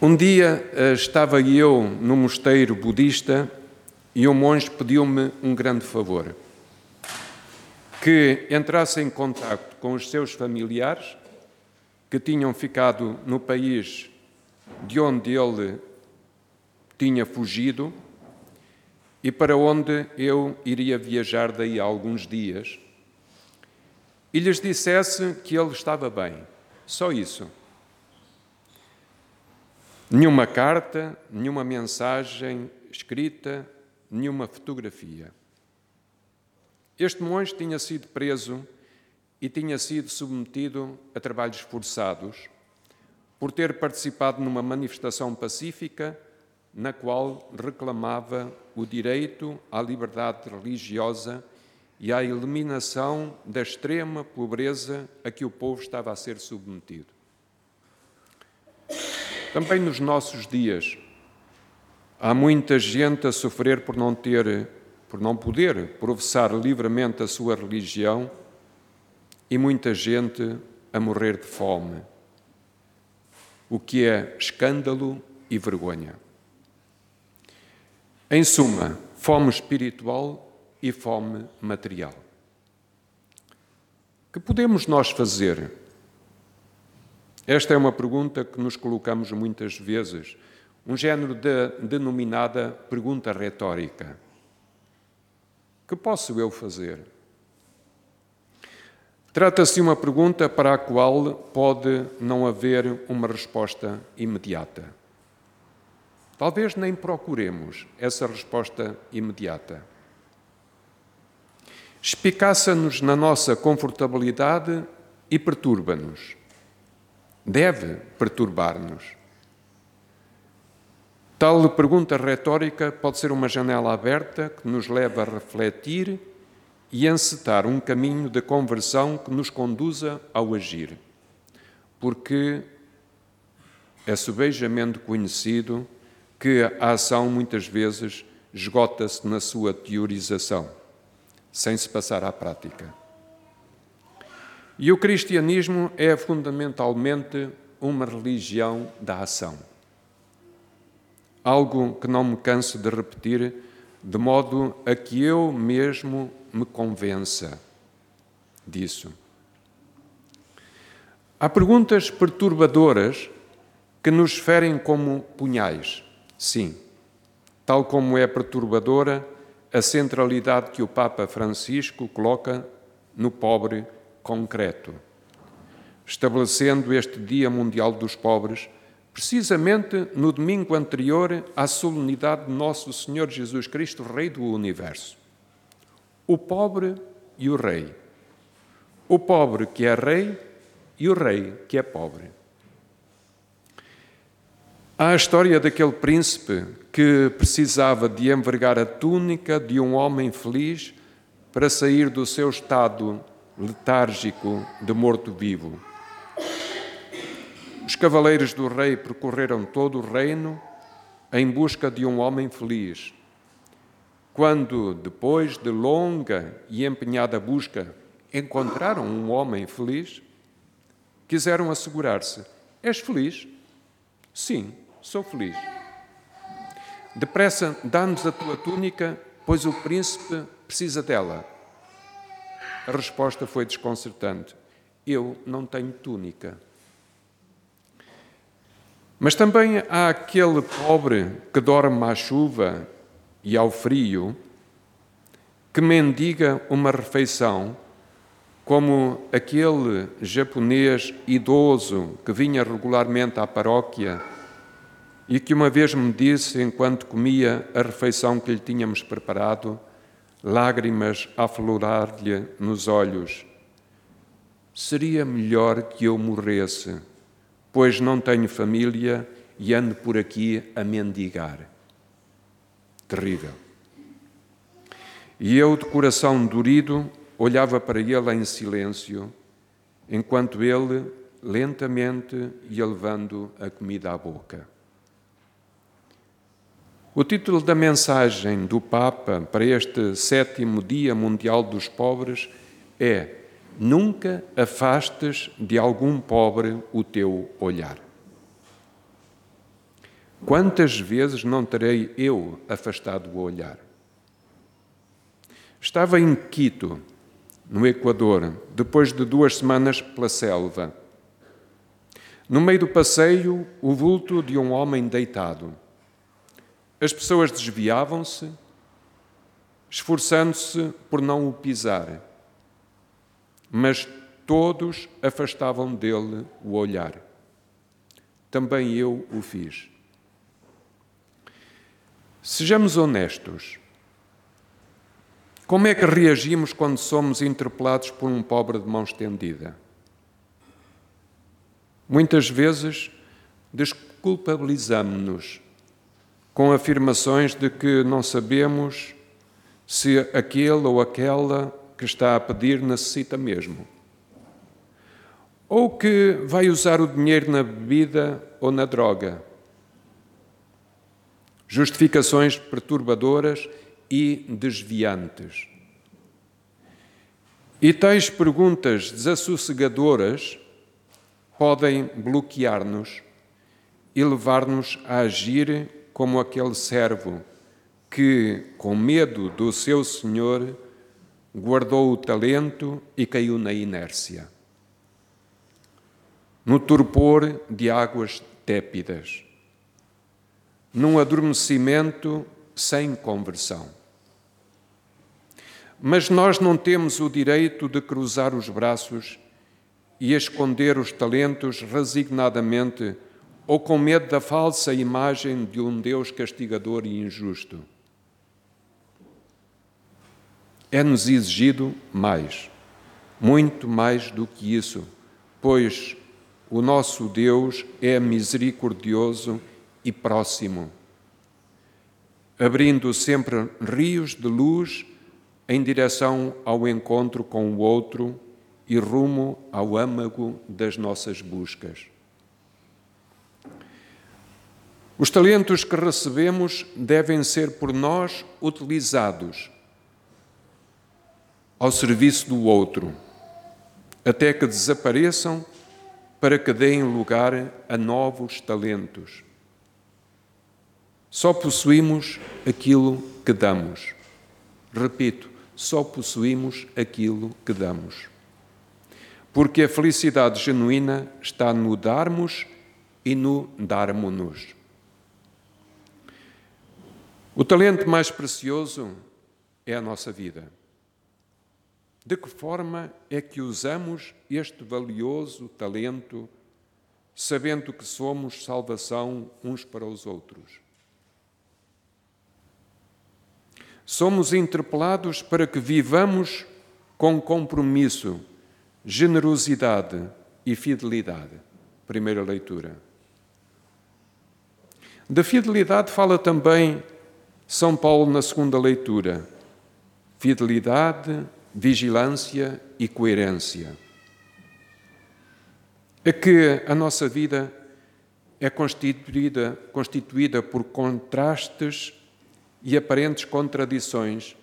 Um dia eh, estava eu no mosteiro budista e um monge pediu-me um grande favor: que entrasse em contato com os seus familiares que tinham ficado no país de onde ele tinha fugido e para onde eu iria viajar daí a alguns dias, e lhes dissesse que ele estava bem. Só isso. Nenhuma carta, nenhuma mensagem escrita, nenhuma fotografia. Este monge tinha sido preso e tinha sido submetido a trabalhos forçados por ter participado numa manifestação pacífica na qual reclamava o direito à liberdade religiosa e à eliminação da extrema pobreza a que o povo estava a ser submetido. Também nos nossos dias há muita gente a sofrer por não ter, por não poder professar livremente a sua religião e muita gente a morrer de fome, o que é escândalo e vergonha. Em suma, fome espiritual e fome material. Que podemos nós fazer esta é uma pergunta que nos colocamos muitas vezes, um género de denominada pergunta retórica. Que posso eu fazer? Trata-se de uma pergunta para a qual pode não haver uma resposta imediata. Talvez nem procuremos essa resposta imediata. Espicaça-nos na nossa confortabilidade e perturba-nos deve perturbar-nos. Tal pergunta retórica pode ser uma janela aberta que nos leva a refletir e encetar um caminho de conversão que nos conduza ao agir. Porque é subejamente conhecido que a ação muitas vezes esgota-se na sua teorização, sem se passar à prática. E o cristianismo é fundamentalmente uma religião da ação. Algo que não me canso de repetir, de modo a que eu mesmo me convença disso. Há perguntas perturbadoras que nos ferem como punhais, sim, tal como é perturbadora a centralidade que o Papa Francisco coloca no pobre concreto, estabelecendo este Dia Mundial dos Pobres precisamente no domingo anterior à solenidade de Nosso Senhor Jesus Cristo, Rei do Universo. O pobre e o rei. O pobre que é rei e o rei que é pobre. Há a história daquele príncipe que precisava de envergar a túnica de um homem feliz para sair do seu estado letárgico de morto-vivo. Os cavaleiros do rei percorreram todo o reino em busca de um homem feliz. Quando, depois de longa e empenhada busca, encontraram um homem feliz, quiseram assegurar-se: És feliz? Sim, sou feliz. Depressa, dá-nos a tua túnica, pois o príncipe precisa dela. A resposta foi desconcertante: Eu não tenho túnica. Mas também há aquele pobre que dorme à chuva e ao frio, que mendiga uma refeição, como aquele japonês idoso que vinha regularmente à paróquia e que uma vez me disse, enquanto comia a refeição que lhe tínhamos preparado, lágrimas a aflorar-lhe nos olhos. Seria melhor que eu morresse, pois não tenho família e ando por aqui a mendigar. Terrível. E eu, de coração dorido, olhava para ele em silêncio, enquanto ele lentamente ia levando a comida à boca. O título da mensagem do Papa para este sétimo Dia Mundial dos Pobres é Nunca afastes de algum pobre o teu olhar. Quantas vezes não terei eu afastado o olhar? Estava em Quito, no Equador, depois de duas semanas pela selva. No meio do passeio, o vulto de um homem deitado. As pessoas desviavam-se, esforçando-se por não o pisar, mas todos afastavam dele o olhar. Também eu o fiz. Sejamos honestos. Como é que reagimos quando somos interpelados por um pobre de mão estendida? Muitas vezes desculpabilizamos-nos com afirmações de que não sabemos se aquele ou aquela que está a pedir necessita mesmo. Ou que vai usar o dinheiro na bebida ou na droga. Justificações perturbadoras e desviantes. E tais perguntas desassossegadoras podem bloquear-nos e levar-nos a agir como aquele servo que, com medo do seu senhor, guardou o talento e caiu na inércia, no torpor de águas tépidas, num adormecimento sem conversão. Mas nós não temos o direito de cruzar os braços e esconder os talentos resignadamente ou com medo da falsa imagem de um Deus castigador e injusto. É-nos exigido mais, muito mais do que isso, pois o nosso Deus é misericordioso e próximo, abrindo sempre rios de luz em direção ao encontro com o outro e rumo ao âmago das nossas buscas. Os talentos que recebemos devem ser por nós utilizados ao serviço do outro, até que desapareçam para que deem lugar a novos talentos. Só possuímos aquilo que damos. Repito, só possuímos aquilo que damos. Porque a felicidade genuína está no darmos e no darmo-nos. O talento mais precioso é a nossa vida. De que forma é que usamos este valioso talento, sabendo que somos salvação uns para os outros? Somos interpelados para que vivamos com compromisso, generosidade e fidelidade. Primeira leitura. Da fidelidade fala também São Paulo na segunda leitura. Fidelidade, vigilância e coerência. É que a nossa vida é constituída, constituída por contrastes e aparentes contradições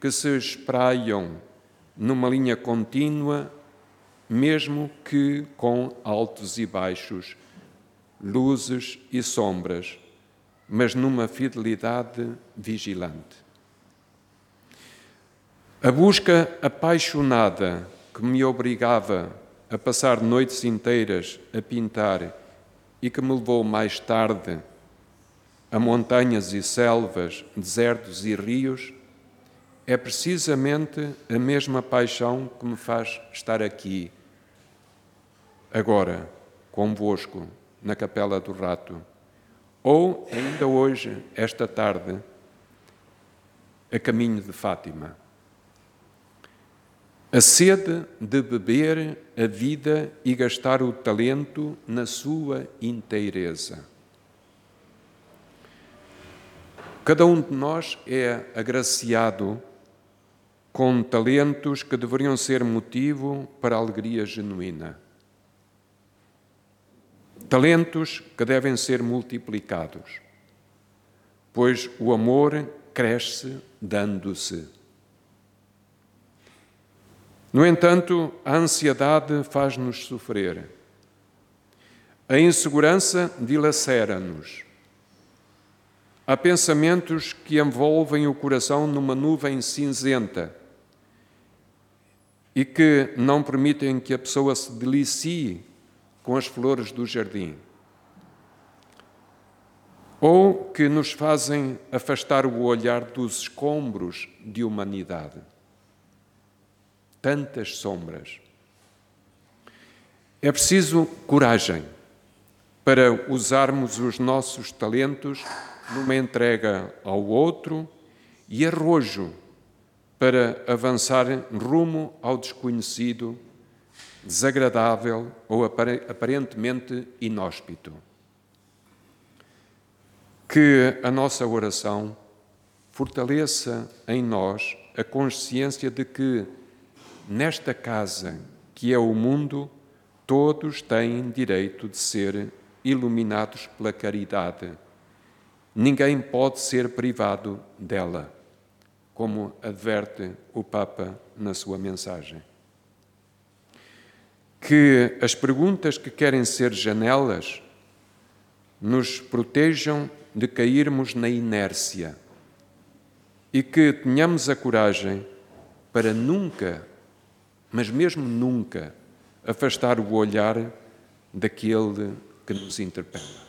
que se espraiam numa linha contínua, mesmo que com altos e baixos, luzes e sombras, mas numa fidelidade vigilante. A busca apaixonada que me obrigava a passar noites inteiras a pintar e que me levou mais tarde a montanhas e selvas, desertos e rios, é precisamente a mesma paixão que me faz estar aqui, agora, convosco, na Capela do Rato, ou ainda hoje, esta tarde, a caminho de Fátima. A sede de beber a vida e gastar o talento na sua inteireza. Cada um de nós é agraciado com talentos que deveriam ser motivo para alegria genuína. Talentos que devem ser multiplicados, pois o amor cresce dando-se. No entanto, a ansiedade faz-nos sofrer. A insegurança dilacera-nos. Há pensamentos que envolvem o coração numa nuvem cinzenta e que não permitem que a pessoa se delicie com as flores do jardim. Ou que nos fazem afastar o olhar dos escombros de humanidade. Tantas sombras. É preciso coragem para usarmos os nossos talentos numa entrega ao outro e arrojo para avançar rumo ao desconhecido, desagradável ou aparentemente inóspito. Que a nossa oração fortaleça em nós a consciência de que, nesta casa que é o mundo, todos têm direito de ser iluminados pela caridade. Ninguém pode ser privado dela como adverte o Papa na sua mensagem. Que as perguntas que querem ser janelas nos protejam de cairmos na inércia e que tenhamos a coragem para nunca, mas mesmo nunca, afastar o olhar daquele que nos interpela.